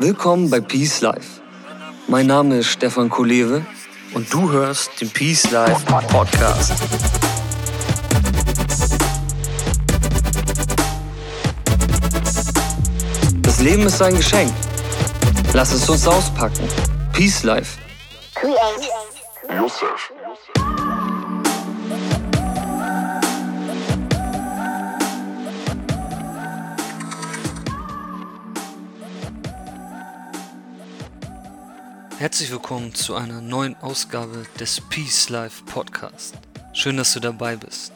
Willkommen bei Peace Life. Mein Name ist Stefan Kolewe und du hörst den Peace Life Podcast. Das Leben ist ein Geschenk. Lass es uns auspacken. Peace Life. Create Herzlich willkommen zu einer neuen Ausgabe des Peace Life Podcast. Schön, dass du dabei bist.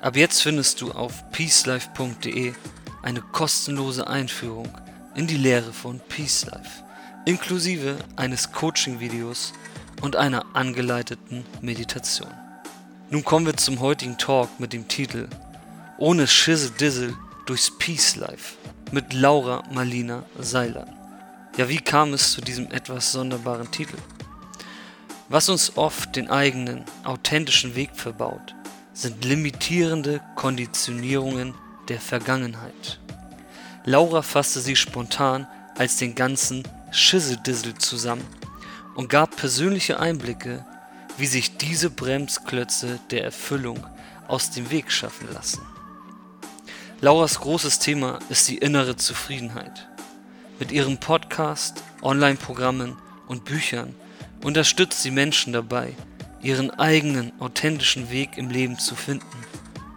Ab jetzt findest du auf peacelife.de eine kostenlose Einführung in die Lehre von Peace Life, inklusive eines Coaching-Videos und einer angeleiteten Meditation. Nun kommen wir zum heutigen Talk mit dem Titel Ohne Schisse Dissel durchs Peace Life mit Laura Marlina Seiler. Ja, wie kam es zu diesem etwas sonderbaren Titel? Was uns oft den eigenen, authentischen Weg verbaut, sind limitierende Konditionierungen der Vergangenheit. Laura fasste sie spontan als den ganzen Schisseldissel zusammen und gab persönliche Einblicke, wie sich diese Bremsklötze der Erfüllung aus dem Weg schaffen lassen. Lauras großes Thema ist die innere Zufriedenheit. Mit ihrem Podcast, Online-Programmen und Büchern unterstützt sie Menschen dabei, ihren eigenen authentischen Weg im Leben zu finden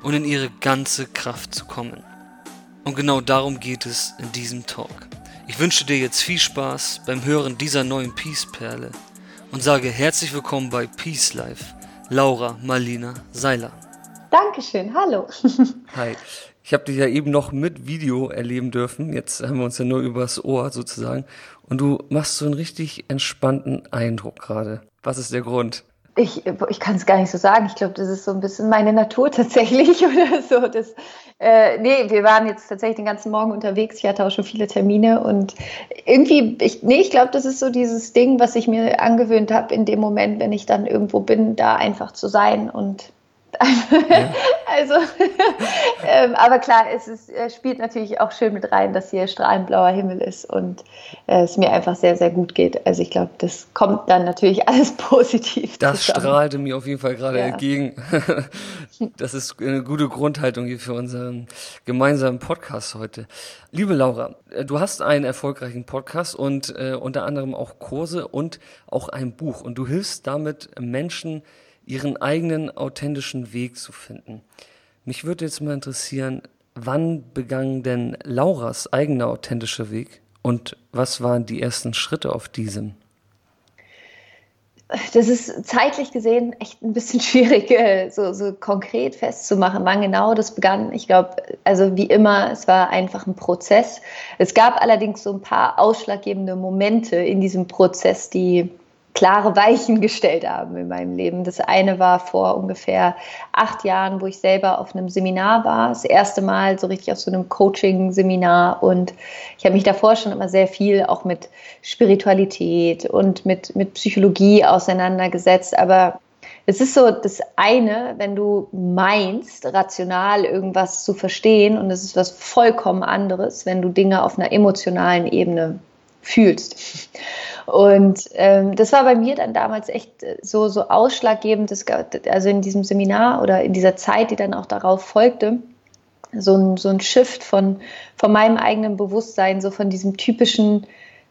und in ihre ganze Kraft zu kommen. Und genau darum geht es in diesem Talk. Ich wünsche dir jetzt viel Spaß beim Hören dieser neuen Peace-Perle und sage herzlich willkommen bei Peace Life, Laura Marlina Seiler. Dankeschön, hallo. Hi. Ich habe dich ja eben noch mit Video erleben dürfen. Jetzt haben wir uns ja nur übers Ohr sozusagen. Und du machst so einen richtig entspannten Eindruck gerade. Was ist der Grund? Ich, ich kann es gar nicht so sagen. Ich glaube, das ist so ein bisschen meine Natur tatsächlich oder so. Das, äh, nee, wir waren jetzt tatsächlich den ganzen Morgen unterwegs. Ich hatte auch schon viele Termine und irgendwie, ich, nee, ich glaube, das ist so dieses Ding, was ich mir angewöhnt habe in dem Moment, wenn ich dann irgendwo bin, da einfach zu sein und ja. also, ähm, aber klar, es ist, spielt natürlich auch schön mit rein, dass hier strahlend blauer Himmel ist und äh, es mir einfach sehr, sehr gut geht. Also ich glaube, das kommt dann natürlich alles positiv. Das zusammen. strahlte mir auf jeden Fall gerade ja. entgegen. das ist eine gute Grundhaltung hier für unseren gemeinsamen Podcast heute. Liebe Laura, äh, du hast einen erfolgreichen Podcast und äh, unter anderem auch Kurse und auch ein Buch und du hilfst damit Menschen, ihren eigenen authentischen Weg zu finden. Mich würde jetzt mal interessieren, wann begann denn Lauras eigener authentischer Weg und was waren die ersten Schritte auf diesem? Das ist zeitlich gesehen echt ein bisschen schwierig, äh, so, so konkret festzumachen, wann genau das begann. Ich glaube, also wie immer, es war einfach ein Prozess. Es gab allerdings so ein paar ausschlaggebende Momente in diesem Prozess, die klare Weichen gestellt haben in meinem Leben. Das eine war vor ungefähr acht Jahren, wo ich selber auf einem Seminar war. Das erste Mal so richtig auf so einem Coaching-Seminar. Und ich habe mich davor schon immer sehr viel auch mit Spiritualität und mit, mit Psychologie auseinandergesetzt. Aber es ist so das eine, wenn du meinst, rational irgendwas zu verstehen. Und es ist was vollkommen anderes, wenn du Dinge auf einer emotionalen Ebene fühlst. Und ähm, das war bei mir dann damals echt äh, so, so ausschlaggebend, das, also in diesem Seminar oder in dieser Zeit, die dann auch darauf folgte, so ein, so ein Shift von, von meinem eigenen Bewusstsein, so von diesem typischen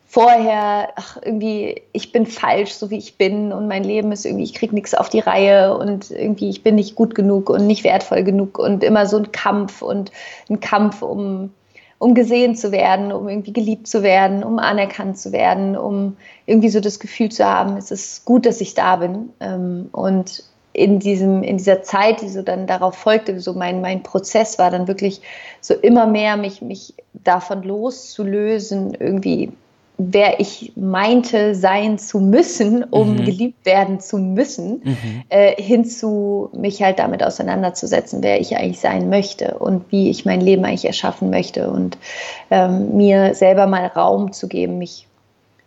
vorher, ach, irgendwie, ich bin falsch, so wie ich bin und mein Leben ist irgendwie, ich kriege nichts auf die Reihe und irgendwie, ich bin nicht gut genug und nicht wertvoll genug und immer so ein Kampf und ein Kampf um, um gesehen zu werden, um irgendwie geliebt zu werden, um anerkannt zu werden, um irgendwie so das Gefühl zu haben, es ist gut, dass ich da bin. Ähm, und in, diesem, in dieser Zeit, die so dann darauf folgte, so mein, mein Prozess war dann wirklich so immer mehr, mich, mich davon loszulösen, irgendwie wer ich meinte sein zu müssen, um mhm. geliebt werden zu müssen, mhm. äh, hinzu mich halt damit auseinanderzusetzen, wer ich eigentlich sein möchte und wie ich mein Leben eigentlich erschaffen möchte und ähm, mir selber mal Raum zu geben, mich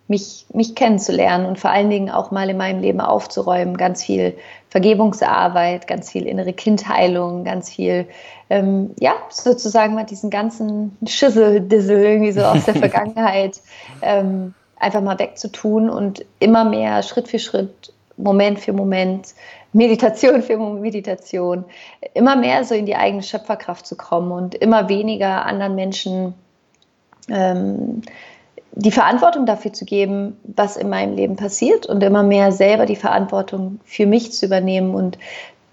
mich, mich kennenzulernen und vor allen Dingen auch mal in meinem Leben aufzuräumen. Ganz viel Vergebungsarbeit, ganz viel innere Kindheilung, ganz viel, ähm, ja, sozusagen mal diesen ganzen Schüssel-Dissel irgendwie so aus der Vergangenheit ähm, einfach mal wegzutun und immer mehr Schritt für Schritt, Moment für Moment, Meditation für Meditation, immer mehr so in die eigene Schöpferkraft zu kommen und immer weniger anderen Menschen ähm, die Verantwortung dafür zu geben, was in meinem Leben passiert und immer mehr selber die Verantwortung für mich zu übernehmen. Und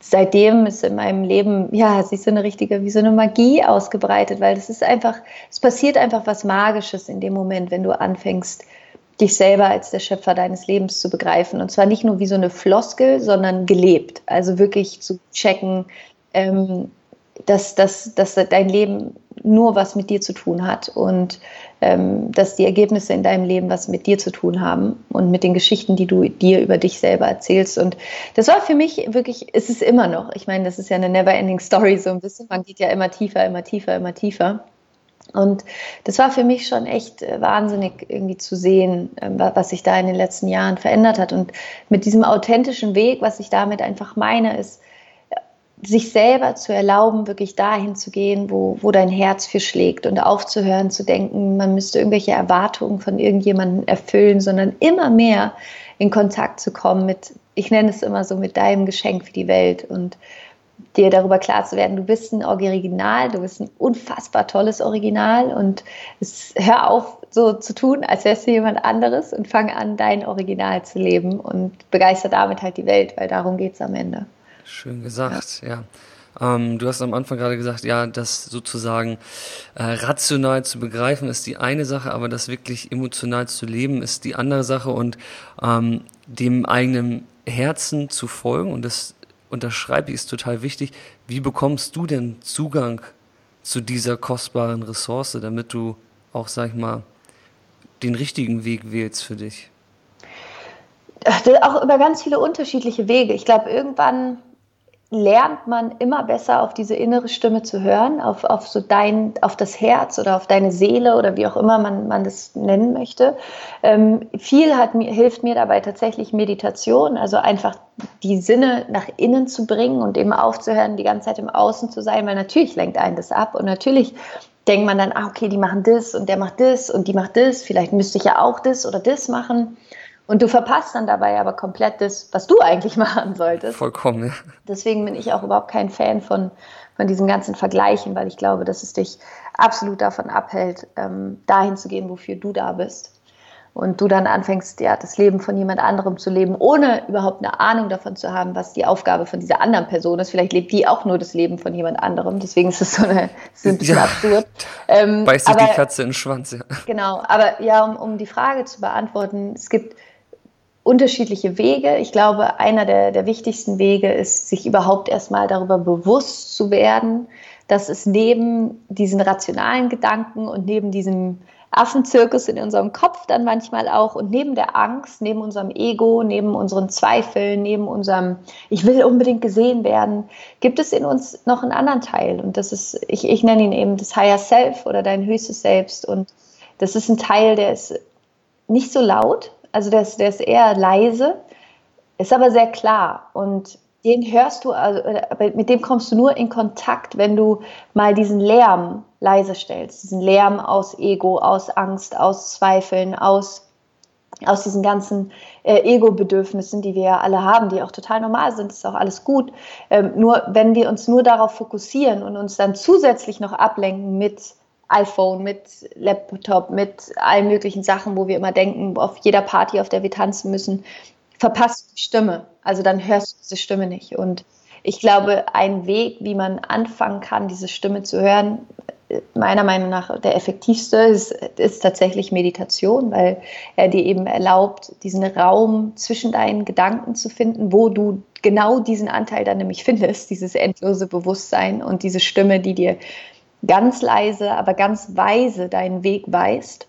seitdem ist in meinem Leben, ja, sich so eine richtige, wie so eine Magie ausgebreitet, weil es ist einfach, es passiert einfach was Magisches in dem Moment, wenn du anfängst, dich selber als der Schöpfer deines Lebens zu begreifen. Und zwar nicht nur wie so eine Floskel, sondern gelebt. Also wirklich zu checken, ähm, dass, dass, dass dein Leben nur was mit dir zu tun hat und ähm, dass die Ergebnisse in deinem Leben was mit dir zu tun haben und mit den Geschichten, die du dir über dich selber erzählst. Und das war für mich wirklich, ist es immer noch. Ich meine, das ist ja eine never-ending Story so ein bisschen. Man geht ja immer tiefer, immer tiefer, immer tiefer. Und das war für mich schon echt äh, wahnsinnig irgendwie zu sehen, ähm, was sich da in den letzten Jahren verändert hat. Und mit diesem authentischen Weg, was ich damit einfach meine, ist, sich selber zu erlauben, wirklich dahin zu gehen, wo, wo dein Herz für schlägt und aufzuhören zu denken, man müsste irgendwelche Erwartungen von irgendjemandem erfüllen, sondern immer mehr in Kontakt zu kommen mit, ich nenne es immer so, mit deinem Geschenk für die Welt und dir darüber klar zu werden, du bist ein Original, du bist ein unfassbar tolles Original und es, hör auf, so zu tun, als wärst du jemand anderes und fang an, dein Original zu leben und begeister damit halt die Welt, weil darum geht es am Ende. Schön gesagt, ja. ja. Ähm, du hast am Anfang gerade gesagt, ja, das sozusagen äh, rational zu begreifen ist die eine Sache, aber das wirklich emotional zu leben ist die andere Sache und ähm, dem eigenen Herzen zu folgen und das unterschreibe ich ist total wichtig. Wie bekommst du denn Zugang zu dieser kostbaren Ressource, damit du auch, sag ich mal, den richtigen Weg wählst für dich? Auch über ganz viele unterschiedliche Wege. Ich glaube, irgendwann lernt man immer besser auf diese innere Stimme zu hören, auf, auf so dein, auf das Herz oder auf deine Seele oder wie auch immer man, man das nennen möchte. Ähm, viel hat hilft mir dabei tatsächlich Meditation, also einfach die Sinne nach innen zu bringen und eben aufzuhören, die ganze Zeit im Außen zu sein, weil natürlich lenkt einen das ab und natürlich denkt man dann, ah, okay, die machen das und der macht das und die macht das, vielleicht müsste ich ja auch das oder das machen. Und du verpasst dann dabei aber komplett das, was du eigentlich machen solltest. Vollkommen, ja. Deswegen bin ich auch überhaupt kein Fan von, von diesen ganzen Vergleichen, weil ich glaube, dass es dich absolut davon abhält, ähm, dahin zu gehen, wofür du da bist. Und du dann anfängst, ja, das Leben von jemand anderem zu leben, ohne überhaupt eine Ahnung davon zu haben, was die Aufgabe von dieser anderen Person ist. Vielleicht lebt die auch nur das Leben von jemand anderem. Deswegen ist es so eine, ist ein bisschen ja, absurd. Ähm, beißt sich die Katze in den Schwanz, ja. Genau, aber ja, um, um die Frage zu beantworten, es gibt unterschiedliche Wege. Ich glaube, einer der, der wichtigsten Wege ist, sich überhaupt erstmal darüber bewusst zu werden, dass es neben diesen rationalen Gedanken und neben diesem Affenzirkus in unserem Kopf dann manchmal auch und neben der Angst, neben unserem Ego, neben unseren Zweifeln, neben unserem Ich will unbedingt gesehen werden, gibt es in uns noch einen anderen Teil und das ist, ich, ich nenne ihn eben das Higher Self oder dein höchstes Selbst und das ist ein Teil, der ist nicht so laut, also der ist, der ist eher leise, ist aber sehr klar. Und den hörst du, also mit dem kommst du nur in Kontakt, wenn du mal diesen Lärm leise stellst. Diesen Lärm aus Ego, aus Angst, aus Zweifeln, aus, aus diesen ganzen äh, Ego-Bedürfnissen, die wir ja alle haben, die auch total normal sind, ist auch alles gut. Ähm, nur wenn wir uns nur darauf fokussieren und uns dann zusätzlich noch ablenken mit iPhone, mit Laptop, mit allen möglichen Sachen, wo wir immer denken, auf jeder Party, auf der wir tanzen müssen, verpasst die Stimme. Also dann hörst du diese Stimme nicht. Und ich glaube, ein Weg, wie man anfangen kann, diese Stimme zu hören, meiner Meinung nach der effektivste ist, ist tatsächlich Meditation, weil er dir eben erlaubt, diesen Raum zwischen deinen Gedanken zu finden, wo du genau diesen Anteil dann nämlich findest, dieses endlose Bewusstsein und diese Stimme, die dir ganz leise, aber ganz weise deinen Weg weist.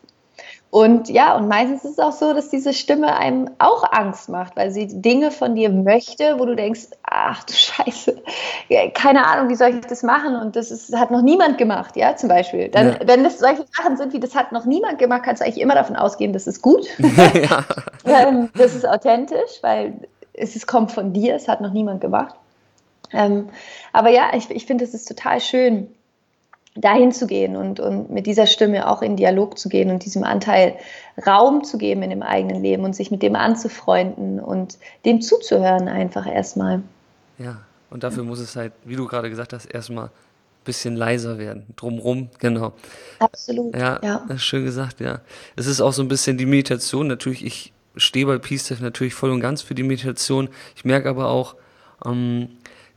Und ja, und meistens ist es auch so, dass diese Stimme einem auch Angst macht, weil sie Dinge von dir möchte, wo du denkst, ach du Scheiße, keine Ahnung, wie soll ich das machen? Und das ist, hat noch niemand gemacht, ja, zum Beispiel. Dann, ja. Wenn das solche Sachen sind wie, das hat noch niemand gemacht, kannst du eigentlich immer davon ausgehen, das ist gut. ja. Ähm, das ist authentisch, weil es ist, kommt von dir, es hat noch niemand gemacht. Ähm, aber ja, ich, ich finde, es ist total schön, dahin zu gehen und, und mit dieser Stimme auch in Dialog zu gehen und diesem Anteil Raum zu geben in dem eigenen Leben und sich mit dem anzufreunden und dem zuzuhören einfach erstmal. Ja, und dafür muss es halt, wie du gerade gesagt hast, erstmal ein bisschen leiser werden. Drumrum, genau. Absolut. Ja, ja. schön gesagt, ja. Es ist auch so ein bisschen die Meditation. Natürlich, ich stehe bei Peace natürlich voll und ganz für die Meditation. Ich merke aber auch, ähm,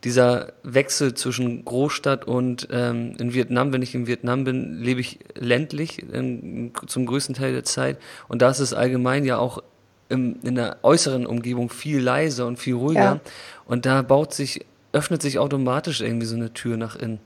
dieser Wechsel zwischen Großstadt und ähm, in Vietnam, wenn ich in Vietnam bin, lebe ich ländlich in, zum größten Teil der Zeit. Und da ist es allgemein ja auch im, in der äußeren Umgebung viel leiser und viel ruhiger. Ja. Und da baut sich, öffnet sich automatisch irgendwie so eine Tür nach innen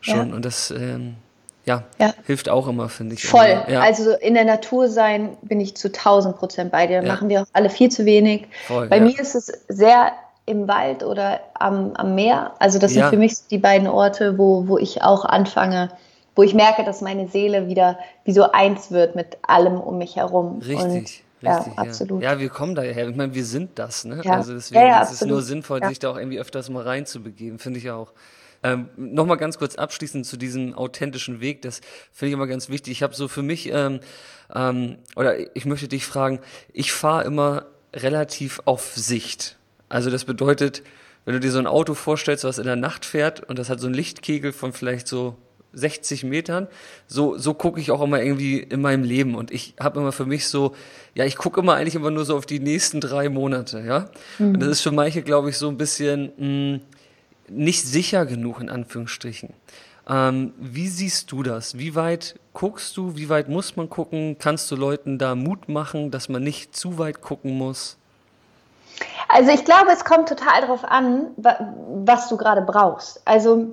schon. Ja. Und das ähm, ja, ja, hilft auch immer, finde ich. Voll. Ja. Also in der Natur sein bin ich zu 1000 Prozent bei dir. Machen wir auch alle viel zu wenig. Voll, bei mir ist es sehr im Wald oder am, am Meer. Also das sind ja. für mich die beiden Orte, wo, wo ich auch anfange, wo ich merke, dass meine Seele wieder wie so eins wird mit allem um mich herum. Richtig. Und, Richtig, ja, absolut. Ja, wir kommen daher. Ich meine, wir sind das, ne? Ja. Also deswegen ja, ist es nur sinnvoll, sich da auch irgendwie öfters mal reinzubegeben, finde ich auch. Ähm, Nochmal ganz kurz abschließend zu diesem authentischen Weg, das finde ich immer ganz wichtig. Ich habe so für mich, ähm, ähm, oder ich möchte dich fragen, ich fahre immer relativ auf Sicht. Also das bedeutet, wenn du dir so ein Auto vorstellst, was in der Nacht fährt und das hat so einen Lichtkegel von vielleicht so 60 Metern, so, so gucke ich auch immer irgendwie in meinem Leben. Und ich habe immer für mich so, ja, ich gucke immer eigentlich immer nur so auf die nächsten drei Monate, ja. Mhm. Und das ist für manche, glaube ich, so ein bisschen mh, hm, nicht sicher genug, in Anführungsstrichen. Ähm, wie siehst du das? Wie weit guckst du? Wie weit muss man gucken? Kannst du Leuten da Mut machen, dass man nicht zu weit gucken muss? Also ich glaube, es kommt total darauf an, was du gerade brauchst. Also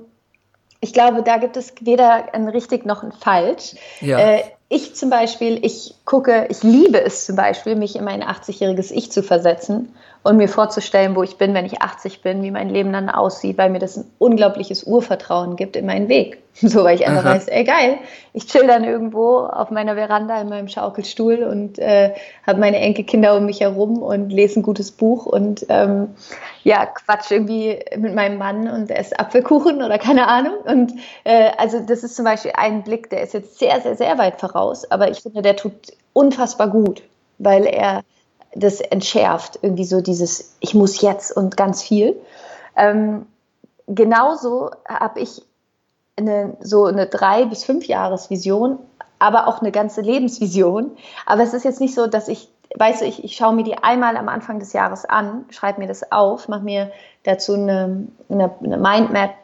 ich glaube, da gibt es weder ein richtig noch ein falsch. Ja. Äh, ich zum Beispiel, ich gucke, ich liebe es zum Beispiel, mich in mein 80-jähriges Ich zu versetzen und mir vorzustellen, wo ich bin, wenn ich 80 bin, wie mein Leben dann aussieht, weil mir das ein unglaubliches Urvertrauen gibt in meinen Weg. So, weil ich einfach Aha. weiß, ey geil, ich chill dann irgendwo auf meiner Veranda in meinem Schaukelstuhl und äh, habe meine Enkelkinder um mich herum und lese ein gutes Buch und ähm, ja, quatsch irgendwie mit meinem Mann und esse Apfelkuchen oder keine Ahnung. Und äh, also das ist zum Beispiel ein Blick, der ist jetzt sehr, sehr, sehr weit voraus, aber ich finde, der tut unfassbar gut, weil er das entschärft, irgendwie so dieses Ich muss jetzt und ganz viel. Ähm, genauso habe ich eine, so eine drei bis fünf Jahresvision, aber auch eine ganze Lebensvision. Aber es ist jetzt nicht so, dass ich, weißt du, ich, ich schaue mir die einmal am Anfang des Jahres an, schreibe mir das auf, mache mir dazu eine, eine, eine Mindmap,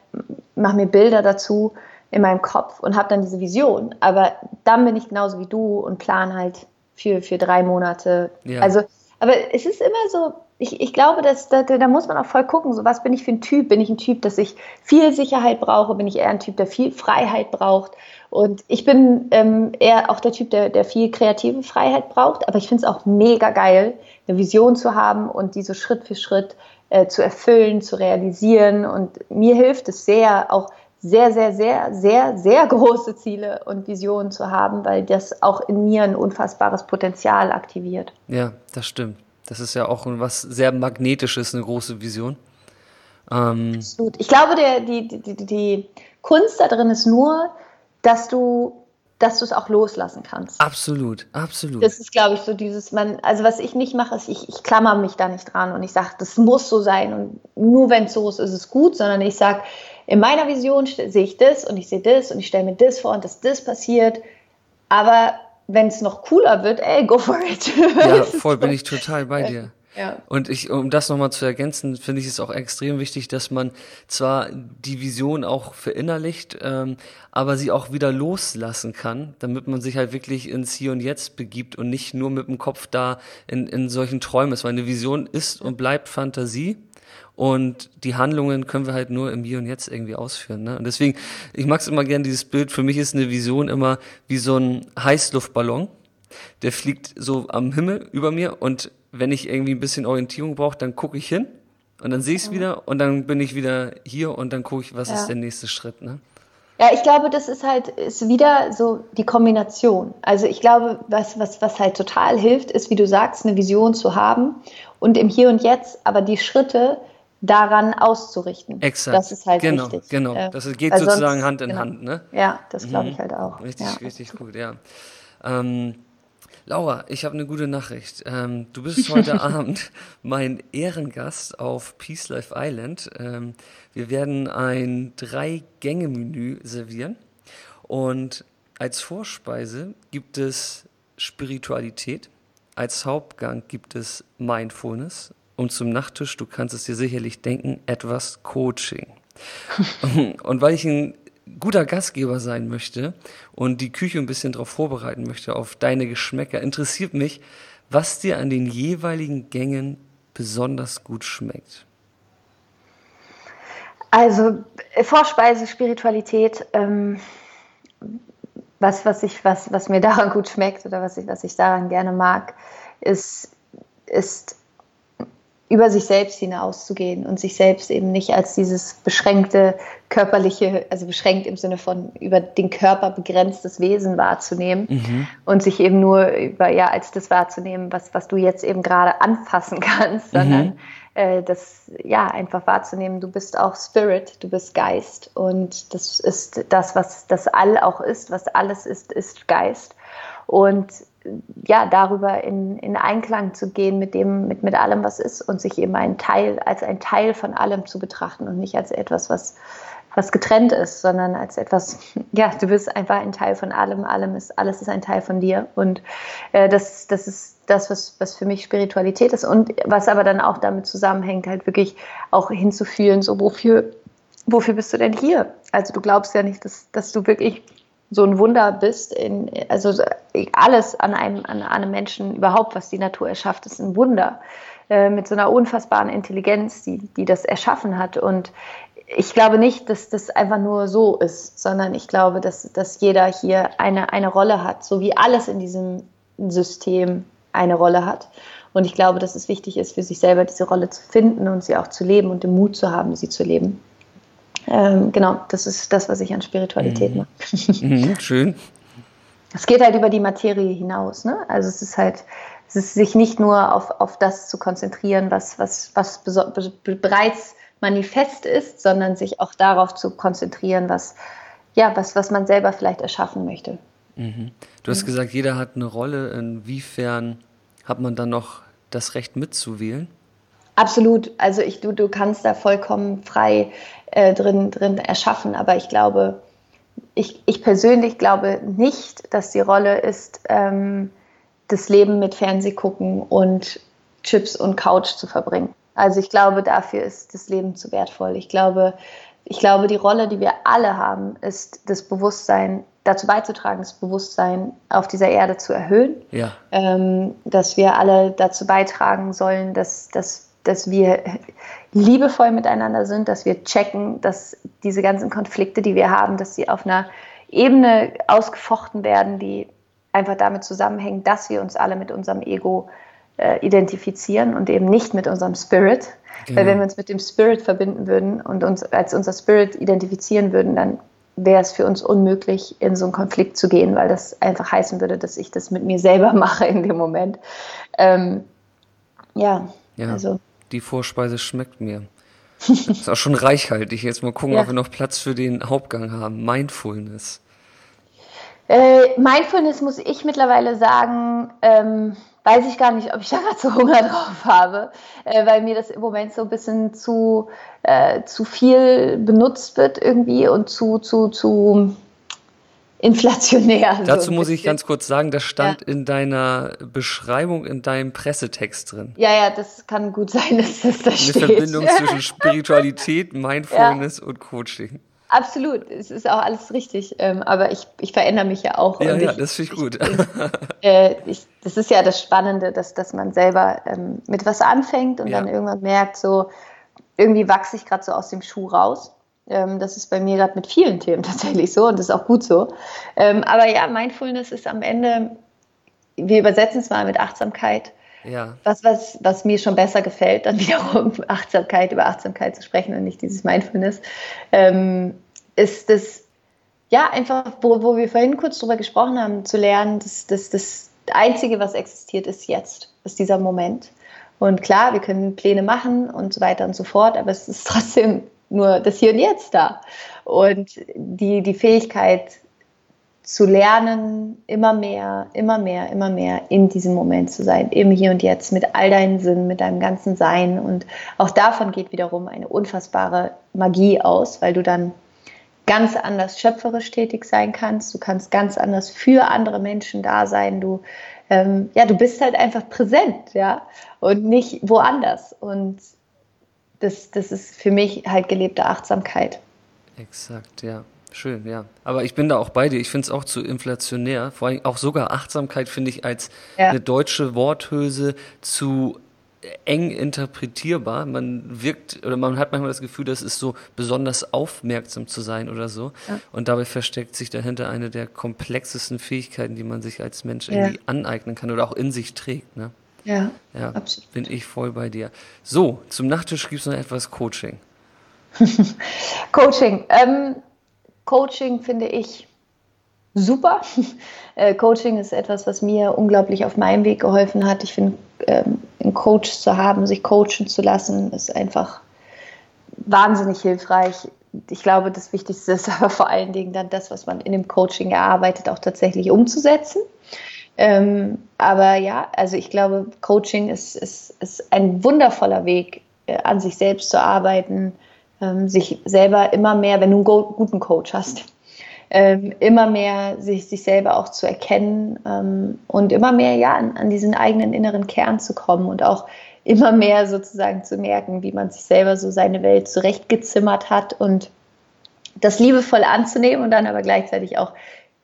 mache mir Bilder dazu in meinem Kopf und habe dann diese Vision. Aber dann bin ich genauso wie du und plan halt für, für drei Monate. Ja. Also, aber es ist immer so, ich, ich glaube, dass, da, da muss man auch voll gucken, so was bin ich für ein Typ? Bin ich ein Typ, dass ich viel Sicherheit brauche? Bin ich eher ein Typ, der viel Freiheit braucht? Und ich bin ähm, eher auch der Typ, der, der viel kreative Freiheit braucht, aber ich finde es auch mega geil, eine Vision zu haben und diese Schritt für Schritt äh, zu erfüllen, zu realisieren. Und mir hilft es sehr, auch sehr, sehr, sehr, sehr, sehr große Ziele und Visionen zu haben, weil das auch in mir ein unfassbares Potenzial aktiviert. Ja, das stimmt. Das ist ja auch was sehr Magnetisches, eine große Vision. Ähm Absolut. Ich glaube, der, die, die, die Kunst da drin ist nur, dass du dass du es auch loslassen kannst. Absolut, absolut. Das ist, glaube ich, so dieses, man, also was ich nicht mache, ist, ich, ich klammer mich da nicht dran und ich sage, das muss so sein und nur wenn es so ist, ist es gut, sondern ich sage, in meiner Vision sehe ich das und ich sehe das und ich stelle mir das vor und dass das passiert. Aber wenn es noch cooler wird, ey, go for it. Ja, voll bin ich total bei dir. Ja. Und ich, um das nochmal zu ergänzen, finde ich es auch extrem wichtig, dass man zwar die Vision auch verinnerlicht, ähm, aber sie auch wieder loslassen kann, damit man sich halt wirklich ins Hier und Jetzt begibt und nicht nur mit dem Kopf da in, in solchen Träumen ist. Weil eine Vision ist und bleibt Fantasie. Und die Handlungen können wir halt nur im Hier und Jetzt irgendwie ausführen. Ne? Und deswegen, ich mag es immer gern, dieses Bild, für mich ist eine Vision immer wie so ein Heißluftballon. der fliegt so am Himmel über mir und wenn ich irgendwie ein bisschen Orientierung brauche, dann gucke ich hin und dann sehe ich es mhm. wieder und dann bin ich wieder hier und dann gucke ich, was ja. ist der nächste Schritt. Ne? Ja, ich glaube, das ist halt ist wieder so die Kombination. Also ich glaube, was, was, was halt total hilft, ist, wie du sagst, eine Vision zu haben und im Hier und Jetzt aber die Schritte daran auszurichten. Exakt. Das ist halt genau, wichtig. Genau, äh, das geht sozusagen sonst, Hand in genau. Hand. Ne? Ja, das glaube ich mhm. halt auch. Richtig, ja. richtig gut, ja. Ähm, Laura, ich habe eine gute Nachricht. Ähm, du bist heute Abend mein Ehrengast auf Peace Life Island. Ähm, wir werden ein Drei-Gänge-Menü servieren und als Vorspeise gibt es Spiritualität, als Hauptgang gibt es Mindfulness und zum Nachtisch, du kannst es dir sicherlich denken, etwas Coaching. und weil ich ein guter Gastgeber sein möchte und die Küche ein bisschen darauf vorbereiten möchte, auf deine Geschmäcker, interessiert mich, was dir an den jeweiligen Gängen besonders gut schmeckt. Also Vorspeise, Spiritualität, ähm, was, was, ich, was, was mir daran gut schmeckt oder was ich, was ich daran gerne mag, ist, ist über sich selbst hinauszugehen und sich selbst eben nicht als dieses beschränkte körperliche, also beschränkt im Sinne von über den Körper begrenztes Wesen wahrzunehmen mhm. und sich eben nur über, ja, als das wahrzunehmen, was, was du jetzt eben gerade anfassen kannst, sondern mhm. Äh, das, ja, einfach wahrzunehmen, du bist auch Spirit, du bist Geist und das ist das, was das All auch ist, was alles ist, ist Geist. Und ja, darüber in, in Einklang zu gehen mit dem, mit, mit allem, was ist und sich eben ein Teil, als ein Teil von allem zu betrachten und nicht als etwas, was, was getrennt ist, sondern als etwas, ja, du bist einfach ein Teil von allem, allem ist, alles ist ein Teil von dir. Und äh, das, das ist das, was, was für mich Spiritualität ist und was aber dann auch damit zusammenhängt, halt wirklich auch hinzufühlen, so wofür, wofür bist du denn hier? Also du glaubst ja nicht, dass, dass du wirklich so ein Wunder bist. In, also alles an einem, an einem Menschen überhaupt, was die Natur erschafft, ist ein Wunder. Äh, mit so einer unfassbaren Intelligenz, die, die das erschaffen hat. Und ich glaube nicht, dass das einfach nur so ist, sondern ich glaube, dass, dass jeder hier eine, eine Rolle hat, so wie alles in diesem System eine Rolle hat. Und ich glaube, dass es wichtig ist, für sich selber diese Rolle zu finden und sie auch zu leben und den Mut zu haben, sie zu leben. Ähm, genau, das ist das, was ich an Spiritualität mhm. mag. Mhm, schön. Es geht halt über die Materie hinaus. Ne? Also es ist halt, es ist sich nicht nur auf, auf das zu konzentrieren, was, was, was bereits manifest ist, sondern sich auch darauf zu konzentrieren, was, ja, was, was man selber vielleicht erschaffen möchte. Mhm. Du hast mhm. gesagt, jeder hat eine Rolle. Inwiefern hat man dann noch das Recht mitzuwählen? Absolut. Also ich, du, du kannst da vollkommen frei äh, drin, drin erschaffen. Aber ich glaube, ich, ich persönlich glaube nicht, dass die Rolle ist, ähm, das Leben mit Fernsehgucken und Chips und Couch zu verbringen. Also ich glaube, dafür ist das Leben zu wertvoll. Ich glaube, ich glaube, die Rolle, die wir alle haben, ist das Bewusstsein, dazu beizutragen, das Bewusstsein auf dieser Erde zu erhöhen. Ja. Ähm, dass wir alle dazu beitragen sollen, dass, dass dass wir liebevoll miteinander sind, dass wir checken, dass diese ganzen Konflikte, die wir haben, dass sie auf einer Ebene ausgefochten werden, die einfach damit zusammenhängen, dass wir uns alle mit unserem Ego äh, identifizieren und eben nicht mit unserem Spirit. Genau. Weil wenn wir uns mit dem Spirit verbinden würden und uns als unser Spirit identifizieren würden, dann wäre es für uns unmöglich, in so einen Konflikt zu gehen, weil das einfach heißen würde, dass ich das mit mir selber mache in dem Moment. Ähm, ja, ja, also die Vorspeise schmeckt mir. ist auch schon reichhaltig. Jetzt mal gucken, ja. ob wir noch Platz für den Hauptgang haben. Mindfulness. Äh, Mindfulness muss ich mittlerweile sagen, ähm, weiß ich gar nicht, ob ich da gerade so Hunger drauf habe, äh, weil mir das im Moment so ein bisschen zu, äh, zu viel benutzt wird irgendwie und zu, zu, zu inflationär. Dazu so muss ich ganz kurz sagen, das stand ja. in deiner Beschreibung, in deinem Pressetext drin. Ja, ja, das kann gut sein, dass das da steht. Eine Verbindung zwischen Spiritualität, Mindfulness ja. und Coaching. Absolut, es ist auch alles richtig. Ähm, aber ich, ich verändere mich ja auch. Ja, ja, ich, das finde ich gut. Ich, äh, ich, das ist ja das Spannende, dass, dass man selber ähm, mit was anfängt und ja. dann irgendwann merkt, so irgendwie wachse ich gerade so aus dem Schuh raus. Ähm, das ist bei mir gerade mit vielen Themen tatsächlich so und das ist auch gut so. Ähm, aber ja, Mindfulness ist am Ende wir übersetzen es mal mit Achtsamkeit. Ja. Was, was, was mir schon besser gefällt, dann wiederum Achtsamkeit über Achtsamkeit zu sprechen und nicht dieses Mindfulness, ähm, ist das, ja, einfach, wo, wo wir vorhin kurz drüber gesprochen haben, zu lernen, dass das, das Einzige, was existiert, ist jetzt, ist dieser Moment. Und klar, wir können Pläne machen und so weiter und so fort, aber es ist trotzdem nur das Hier und Jetzt da. Und die, die Fähigkeit zu lernen, immer mehr, immer mehr, immer mehr in diesem Moment zu sein, im Hier und Jetzt, mit all deinen Sinnen, mit deinem ganzen Sein. Und auch davon geht wiederum eine unfassbare Magie aus, weil du dann ganz anders schöpferisch tätig sein kannst. Du kannst ganz anders für andere Menschen da sein. Du, ähm, ja, du bist halt einfach präsent, ja, und nicht woanders. Und das, das ist für mich halt gelebte Achtsamkeit. Exakt, ja. Schön, ja. Aber ich bin da auch bei dir. Ich finde es auch zu inflationär. Vor allem auch sogar Achtsamkeit finde ich als ja. eine deutsche Worthülse zu eng interpretierbar. Man wirkt oder man hat manchmal das Gefühl, das ist so besonders aufmerksam zu sein oder so. Ja. Und dabei versteckt sich dahinter eine der komplexesten Fähigkeiten, die man sich als Mensch ja. irgendwie aneignen kann oder auch in sich trägt. Ne? Ja, ja, absolut. Bin ich voll bei dir. So, zum Nachtisch gibt es noch etwas Coaching. Coaching. Ähm, Coaching finde ich super. Äh, Coaching ist etwas, was mir unglaublich auf meinem Weg geholfen hat. Ich finde, ähm, einen Coach zu haben, sich coachen zu lassen, ist einfach wahnsinnig hilfreich. Ich glaube, das Wichtigste ist aber vor allen Dingen dann das, was man in dem Coaching erarbeitet, auch tatsächlich umzusetzen. Ähm, aber ja, also ich glaube, Coaching ist, ist, ist ein wundervoller Weg, äh, an sich selbst zu arbeiten, ähm, sich selber immer mehr, wenn du einen guten Coach hast, ähm, immer mehr sich, sich selber auch zu erkennen ähm, und immer mehr ja an, an diesen eigenen inneren Kern zu kommen und auch immer mehr sozusagen zu merken, wie man sich selber so seine Welt zurechtgezimmert hat und das liebevoll anzunehmen und dann aber gleichzeitig auch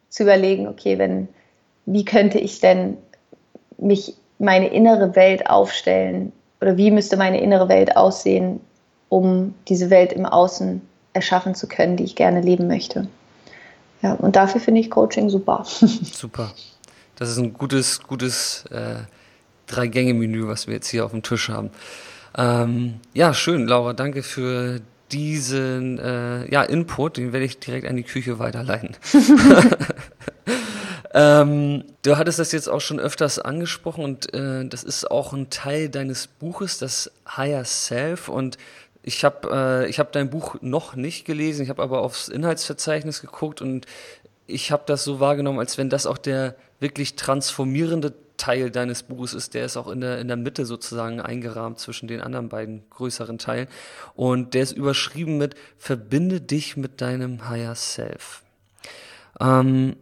zu überlegen, okay, wenn, wie könnte ich denn mich meine innere Welt aufstellen oder wie müsste meine innere Welt aussehen, um diese Welt im Außen erschaffen zu können, die ich gerne leben möchte. Ja, und dafür finde ich Coaching super. Super. Das ist ein gutes, gutes äh, Drei-Gänge-Menü, was wir jetzt hier auf dem Tisch haben. Ähm, ja, schön, Laura, danke für diesen äh, ja, Input. Den werde ich direkt an die Küche weiterleiten. ähm, du hattest das jetzt auch schon öfters angesprochen und äh, das ist auch ein Teil deines Buches, das Higher Self. Und ich habe äh, hab dein Buch noch nicht gelesen, ich habe aber aufs Inhaltsverzeichnis geguckt und ich habe das so wahrgenommen, als wenn das auch der wirklich transformierende Teil deines Buches ist. Der ist auch in der, in der Mitte sozusagen eingerahmt zwischen den anderen beiden größeren Teilen. Und der ist überschrieben mit Verbinde dich mit deinem Higher Self. Ähm,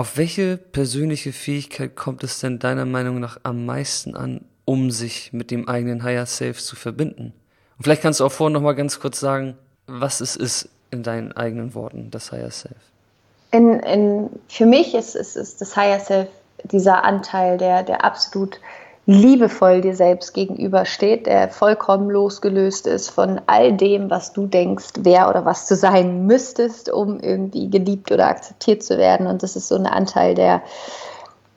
auf welche persönliche Fähigkeit kommt es denn deiner Meinung nach am meisten an, um sich mit dem eigenen Higher Self zu verbinden? Und vielleicht kannst du auch vorhin noch mal ganz kurz sagen, was es ist in deinen eigenen Worten, das Higher Self. In, in, für mich ist, ist, ist das Higher Self dieser Anteil, der, der absolut liebevoll dir selbst gegenübersteht, der vollkommen losgelöst ist von all dem, was du denkst, wer oder was du sein müsstest, um irgendwie geliebt oder akzeptiert zu werden. Und das ist so ein Anteil, der,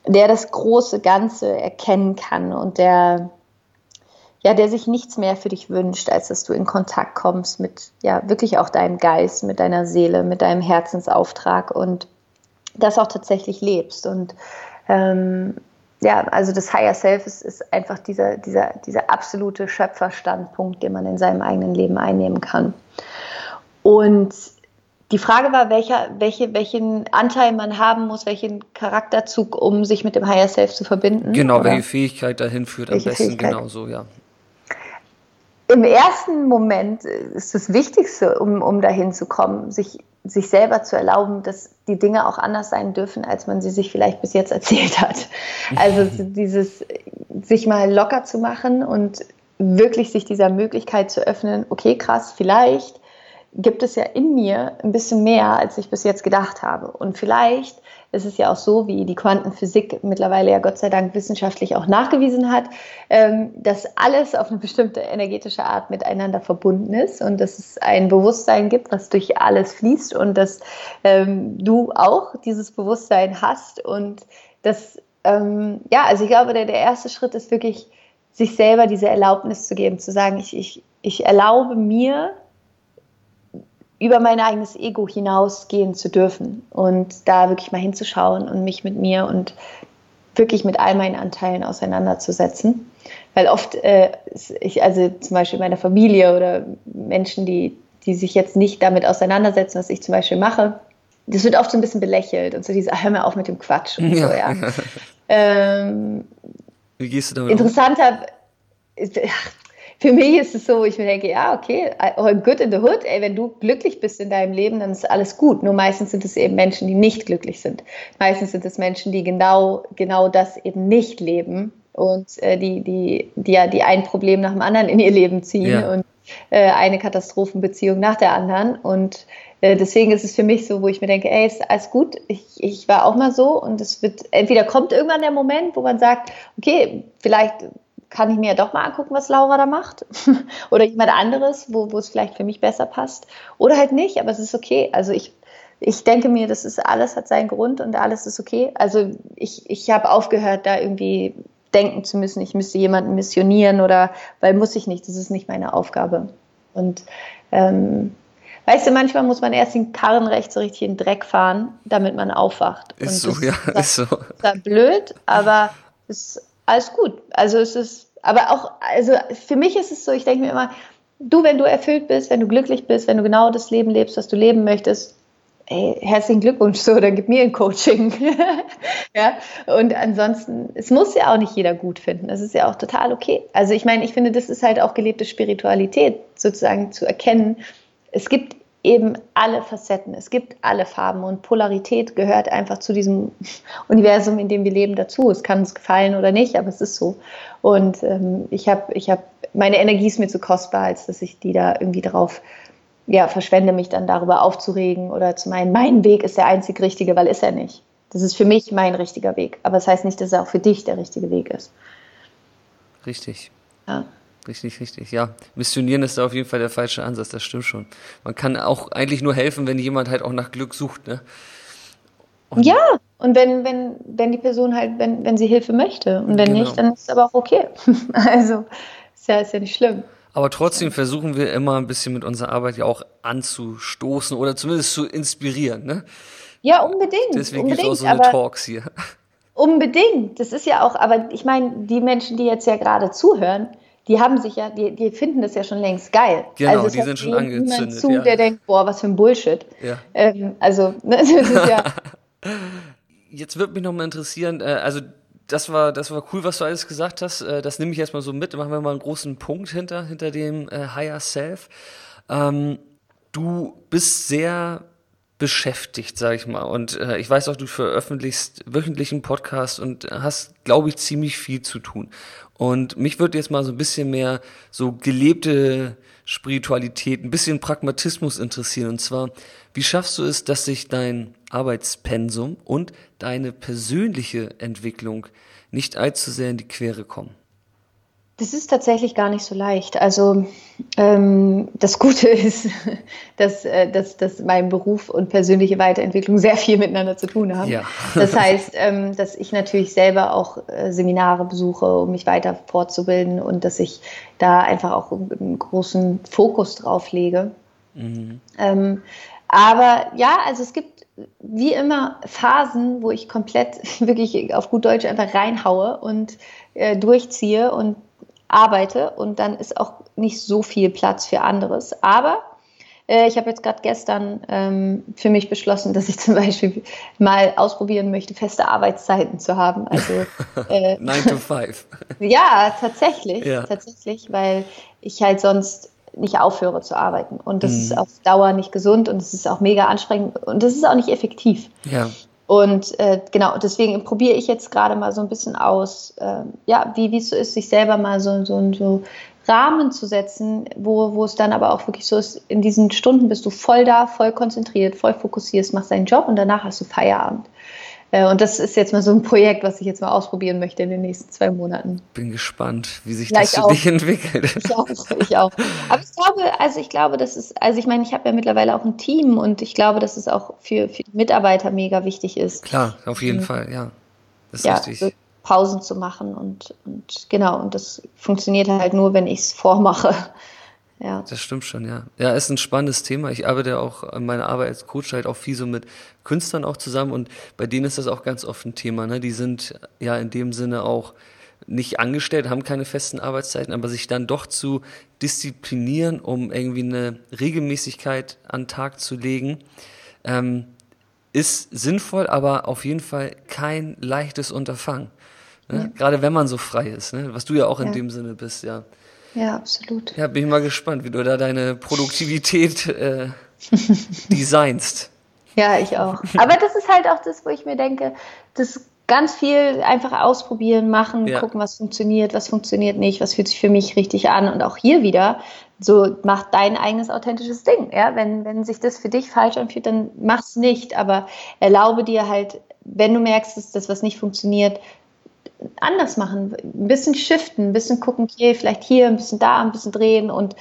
der das große Ganze erkennen kann und der ja, der sich nichts mehr für dich wünscht, als dass du in Kontakt kommst mit, ja, wirklich auch deinem Geist, mit deiner Seele, mit deinem Herzensauftrag und das auch tatsächlich lebst. Und ähm, ja, also das Higher Self ist, ist einfach dieser, dieser, dieser absolute Schöpferstandpunkt, den man in seinem eigenen Leben einnehmen kann. Und die Frage war, welcher, welche, welchen Anteil man haben muss, welchen Charakterzug, um sich mit dem Higher Self zu verbinden. Genau, oder? welche Fähigkeit dahin führt am besten, Fähigkeit? genau so, ja im ersten Moment ist das Wichtigste, um, um dahin zu kommen, sich, sich selber zu erlauben, dass die Dinge auch anders sein dürfen, als man sie sich vielleicht bis jetzt erzählt hat. Also dieses sich mal locker zu machen und wirklich sich dieser Möglichkeit zu öffnen, okay, krass, vielleicht gibt es ja in mir ein bisschen mehr, als ich bis jetzt gedacht habe. Und vielleicht ist es ja auch so, wie die Quantenphysik mittlerweile ja Gott sei Dank wissenschaftlich auch nachgewiesen hat, ähm, dass alles auf eine bestimmte energetische Art miteinander verbunden ist und dass es ein Bewusstsein gibt, was durch alles fließt und dass ähm, du auch dieses Bewusstsein hast und dass ähm, ja, also ich glaube, der, der erste Schritt ist wirklich, sich selber diese Erlaubnis zu geben, zu sagen, ich, ich, ich erlaube mir, über mein eigenes Ego hinausgehen zu dürfen und da wirklich mal hinzuschauen und mich mit mir und wirklich mit all meinen Anteilen auseinanderzusetzen. Weil oft, äh, ich, also zum Beispiel meine Familie oder Menschen, die, die sich jetzt nicht damit auseinandersetzen, was ich zum Beispiel mache, das wird oft so ein bisschen belächelt und so diese, hör mal auf mit dem Quatsch und so, ja. ähm, Wie gehst du damit Interessanter, um? Für mich ist es so, ich mir denke, ja, okay, good in the hood, ey, wenn du glücklich bist in deinem Leben, dann ist alles gut. Nur meistens sind es eben Menschen, die nicht glücklich sind. Meistens sind es Menschen, die genau, genau das eben nicht leben und äh, die, die, die ja die ein Problem nach dem anderen in ihr Leben ziehen ja. und äh, eine Katastrophenbeziehung nach der anderen. Und äh, deswegen ist es für mich so, wo ich mir denke, ey, ist alles gut. Ich, ich war auch mal so und es wird, entweder kommt irgendwann der Moment, wo man sagt, okay, vielleicht kann ich mir ja doch mal angucken, was Laura da macht. oder jemand anderes, wo, wo es vielleicht für mich besser passt. Oder halt nicht, aber es ist okay. Also ich, ich denke mir, das ist alles hat seinen Grund und alles ist okay. Also ich, ich habe aufgehört, da irgendwie denken zu müssen, ich müsste jemanden missionieren oder weil muss ich nicht, das ist nicht meine Aufgabe. Und ähm, weißt du, manchmal muss man erst den Karren rechts so richtig in den Dreck fahren, damit man aufwacht. Ist und so, ja, ist so. Ist blöd, aber es ist alles gut. Also es ist, aber auch, also für mich ist es so, ich denke mir immer, du, wenn du erfüllt bist, wenn du glücklich bist, wenn du genau das Leben lebst, was du leben möchtest, ey, herzlichen Glückwunsch, so, dann gib mir ein Coaching. ja, und ansonsten, es muss ja auch nicht jeder gut finden. Das ist ja auch total okay. Also ich meine, ich finde, das ist halt auch gelebte Spiritualität, sozusagen zu erkennen, es gibt eben alle Facetten, es gibt alle Farben und Polarität gehört einfach zu diesem Universum, in dem wir leben, dazu. Es kann uns gefallen oder nicht, aber es ist so. Und ähm, ich habe, ich habe, meine Energie ist mir zu kostbar, als dass ich die da irgendwie drauf ja, verschwende, mich dann darüber aufzuregen oder zu meinen, mein Weg ist der einzig richtige, weil ist er nicht. Das ist für mich mein richtiger Weg. Aber das heißt nicht, dass er auch für dich der richtige Weg ist. Richtig. Ja. Richtig, richtig. Ja, missionieren ist da auf jeden Fall der falsche Ansatz, das stimmt schon. Man kann auch eigentlich nur helfen, wenn jemand halt auch nach Glück sucht, ne? Und ja, und wenn, wenn, wenn die Person halt, wenn, wenn sie Hilfe möchte. Und wenn genau. nicht, dann ist es aber auch okay. also ist ja, ist ja nicht schlimm. Aber trotzdem versuchen wir immer ein bisschen mit unserer Arbeit ja auch anzustoßen oder zumindest zu inspirieren, ne? Ja, unbedingt. Deswegen gibt es auch so eine Talks hier. Unbedingt. Das ist ja auch, aber ich meine, die Menschen, die jetzt ja gerade zuhören, die haben sich ja, die, die finden das ja schon längst geil. Genau, also die sind schon angezündet. zu, ja. der denkt, boah, was für ein Bullshit. Ja. Ähm, also, ne, das ist ja. Jetzt würde mich noch mal interessieren, äh, also das war, das war cool, was du alles gesagt hast. Äh, das nehme ich erstmal so mit. Machen wir mal einen großen Punkt hinter, hinter dem äh, Higher Self. Ähm, du bist sehr beschäftigt, sag ich mal. Und äh, ich weiß auch, du veröffentlichst wöchentlich einen Podcast und hast, glaube ich, ziemlich viel zu tun. Und mich würde jetzt mal so ein bisschen mehr so gelebte Spiritualität, ein bisschen Pragmatismus interessieren. Und zwar, wie schaffst du es, dass sich dein Arbeitspensum und deine persönliche Entwicklung nicht allzu sehr in die Quere kommen? Das ist tatsächlich gar nicht so leicht. Also ähm, das Gute ist, dass, äh, dass, dass mein Beruf und persönliche Weiterentwicklung sehr viel miteinander zu tun haben. Ja. Das heißt, ähm, dass ich natürlich selber auch äh, Seminare besuche, um mich weiter fortzubilden und dass ich da einfach auch einen großen Fokus drauf lege. Mhm. Ähm, aber ja, also es gibt wie immer Phasen, wo ich komplett wirklich auf gut Deutsch einfach reinhaue und äh, durchziehe und arbeite und dann ist auch nicht so viel Platz für anderes. Aber äh, ich habe jetzt gerade gestern ähm, für mich beschlossen, dass ich zum Beispiel mal ausprobieren möchte, feste Arbeitszeiten zu haben. Also äh, 9 to 5. ja, tatsächlich, ja. tatsächlich, weil ich halt sonst nicht aufhöre zu arbeiten. Und das mhm. ist auf Dauer nicht gesund und es ist auch mega anstrengend und das ist auch nicht effektiv. Ja. Und äh, genau, deswegen probiere ich jetzt gerade mal so ein bisschen aus, äh, ja, wie es so ist, sich selber mal so, so, so Rahmen zu setzen, wo, wo es dann aber auch wirklich so ist, in diesen Stunden bist du voll da, voll konzentriert, voll fokussiert, machst deinen Job und danach hast du Feierabend. Äh, und das ist jetzt mal so ein Projekt, was ich jetzt mal ausprobieren möchte in den nächsten zwei Monaten. Bin gespannt, wie sich ja, das für dich entwickelt. Ich auch, ich auch. Aber ich glaube, also ich glaube, das ist, also ich meine, ich habe ja mittlerweile auch ein Team und ich glaube, dass es auch für, für die Mitarbeiter mega wichtig ist. Klar, auf jeden mhm. Fall, ja. ja, so Pausen zu machen und, und genau, und das funktioniert halt nur, wenn ich es vormache. Ja. Das stimmt schon, ja. Ja, ist ein spannendes Thema. Ich arbeite auch an meiner Arbeit als Coach halt auch viel so mit Künstlern auch zusammen und bei denen ist das auch ganz oft ein Thema. Ne? Die sind ja in dem Sinne auch nicht angestellt, haben keine festen Arbeitszeiten, aber sich dann doch zu disziplinieren, um irgendwie eine Regelmäßigkeit an den Tag zu legen, ähm, ist sinnvoll, aber auf jeden Fall kein leichtes Unterfangen. Ne? Ja. Gerade wenn man so frei ist, ne? was du ja auch in ja. dem Sinne bist, ja. Ja, absolut. Ja, bin ich mal gespannt, wie du da deine Produktivität äh, designst. Ja, ich auch. Aber das ist halt auch das, wo ich mir denke, das ganz viel einfach ausprobieren, machen, ja. gucken, was funktioniert, was funktioniert nicht, was fühlt sich für mich richtig an. Und auch hier wieder, so mach dein eigenes authentisches Ding. Ja? Wenn, wenn sich das für dich falsch anfühlt, dann mach's nicht. Aber erlaube dir halt, wenn du merkst, dass das was nicht funktioniert, anders machen, ein bisschen shiften, ein bisschen gucken, okay, vielleicht hier, ein bisschen da, ein bisschen drehen und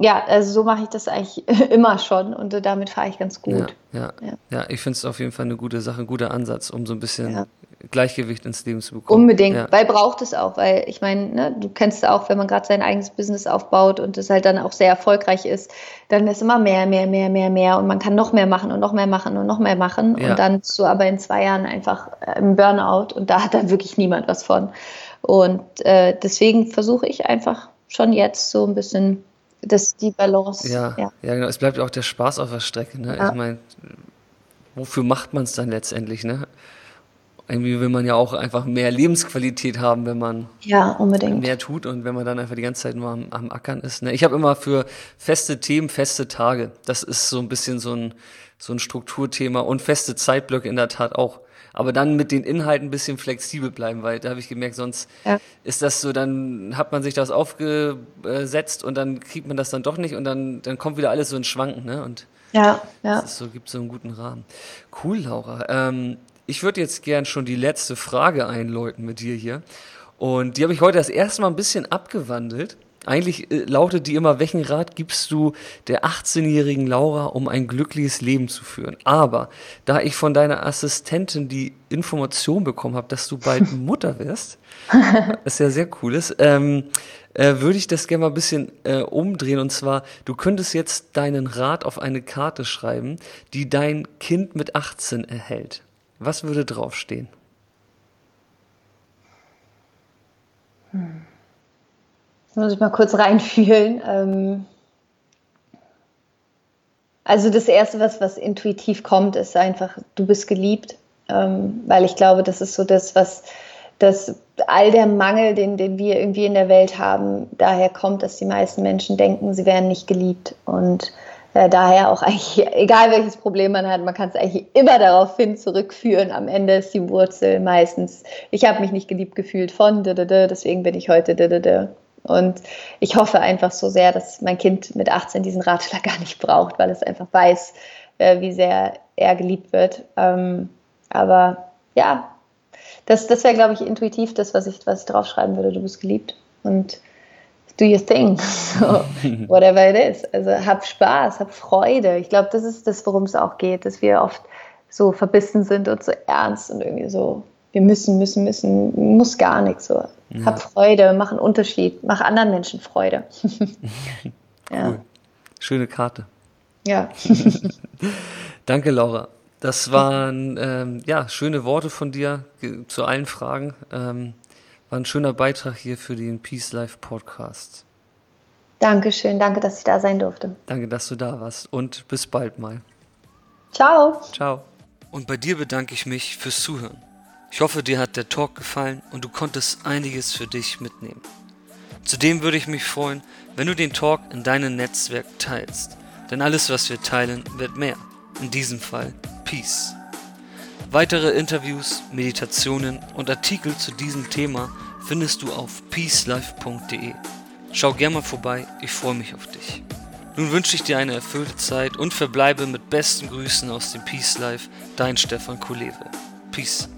ja, also so mache ich das eigentlich immer schon und damit fahre ich ganz gut. Ja, ja, ja. ja ich finde es auf jeden Fall eine gute Sache, ein guter Ansatz, um so ein bisschen. Gleichgewicht ins Leben zu bekommen. Unbedingt, ja. weil braucht es auch, weil ich meine, ne, du kennst auch, wenn man gerade sein eigenes Business aufbaut und es halt dann auch sehr erfolgreich ist, dann ist immer mehr, mehr, mehr, mehr, mehr und man kann noch mehr machen und noch mehr machen und noch mehr machen ja. und dann du aber in zwei Jahren einfach äh, im Burnout und da hat dann wirklich niemand was von. Und äh, deswegen versuche ich einfach schon jetzt so ein bisschen das, die Balance. Ja, ja, ja. genau. Es bleibt auch der Spaß auf der Strecke. Ne? Ja. Ich meine, wofür macht man es dann letztendlich? Ne? Irgendwie will man ja auch einfach mehr Lebensqualität haben, wenn man ja, unbedingt. mehr tut und wenn man dann einfach die ganze Zeit nur am, am Ackern ist. Ne? Ich habe immer für feste Themen feste Tage. Das ist so ein bisschen so ein, so ein Strukturthema und feste Zeitblöcke in der Tat auch. Aber dann mit den Inhalten ein bisschen flexibel bleiben, weil da habe ich gemerkt, sonst ja. ist das so, dann hat man sich das aufgesetzt und dann kriegt man das dann doch nicht und dann, dann kommt wieder alles so ins Schwanken. Ne? Und ja, ja. Das ist so, gibt so einen guten Rahmen. Cool, Laura. Ähm, ich würde jetzt gern schon die letzte Frage einläuten mit dir hier. Und die habe ich heute das erste Mal ein bisschen abgewandelt. Eigentlich äh, lautet die immer, welchen Rat gibst du der 18-jährigen Laura, um ein glückliches Leben zu führen? Aber da ich von deiner Assistentin die Information bekommen habe, dass du bald Mutter wirst, was ja sehr cool ist, ähm, äh, würde ich das gerne mal ein bisschen äh, umdrehen. Und zwar, du könntest jetzt deinen Rat auf eine Karte schreiben, die dein Kind mit 18 erhält. Was würde draufstehen? Hm. Muss ich mal kurz reinfühlen. Ähm also das Erste, was, was intuitiv kommt, ist einfach, du bist geliebt. Ähm, weil ich glaube, das ist so das, was das all der Mangel, den, den wir irgendwie in der Welt haben, daher kommt, dass die meisten Menschen denken, sie wären nicht geliebt. Und äh, daher auch eigentlich, egal welches Problem man hat, man kann es eigentlich immer darauf hin zurückführen. Am Ende ist die Wurzel meistens, ich habe mich nicht geliebt gefühlt von, deswegen bin ich heute. Und ich hoffe einfach so sehr, dass mein Kind mit 18 diesen Ratschlag gar nicht braucht, weil es einfach weiß, äh, wie sehr er geliebt wird. Ähm, aber ja, das, das wäre, glaube ich, intuitiv das, was ich, was ich draufschreiben würde. Du bist geliebt. Und do your thing, so, whatever it is. Also hab Spaß, hab Freude. Ich glaube, das ist das, worum es auch geht, dass wir oft so verbissen sind und so ernst und irgendwie so, wir müssen, müssen, müssen, muss gar nichts. So. Ja. Hab Freude, mach einen Unterschied, mach anderen Menschen Freude. ja. Cool. Schöne Karte. Ja. Danke, Laura. Das waren ähm, ja, schöne Worte von dir zu allen Fragen. Ähm, war ein schöner Beitrag hier für den Peace Life Podcast. Dankeschön, danke, dass ich da sein durfte. Danke, dass du da warst und bis bald mal. Ciao. Ciao. Und bei dir bedanke ich mich fürs Zuhören. Ich hoffe, dir hat der Talk gefallen und du konntest einiges für dich mitnehmen. Zudem würde ich mich freuen, wenn du den Talk in deinem Netzwerk teilst. Denn alles, was wir teilen, wird mehr. In diesem Fall Peace. Weitere Interviews, Meditationen und Artikel zu diesem Thema findest du auf peacelife.de. Schau gerne mal vorbei, ich freue mich auf dich. Nun wünsche ich dir eine erfüllte Zeit und verbleibe mit besten Grüßen aus dem Peace Life, dein Stefan Kulewe. Peace.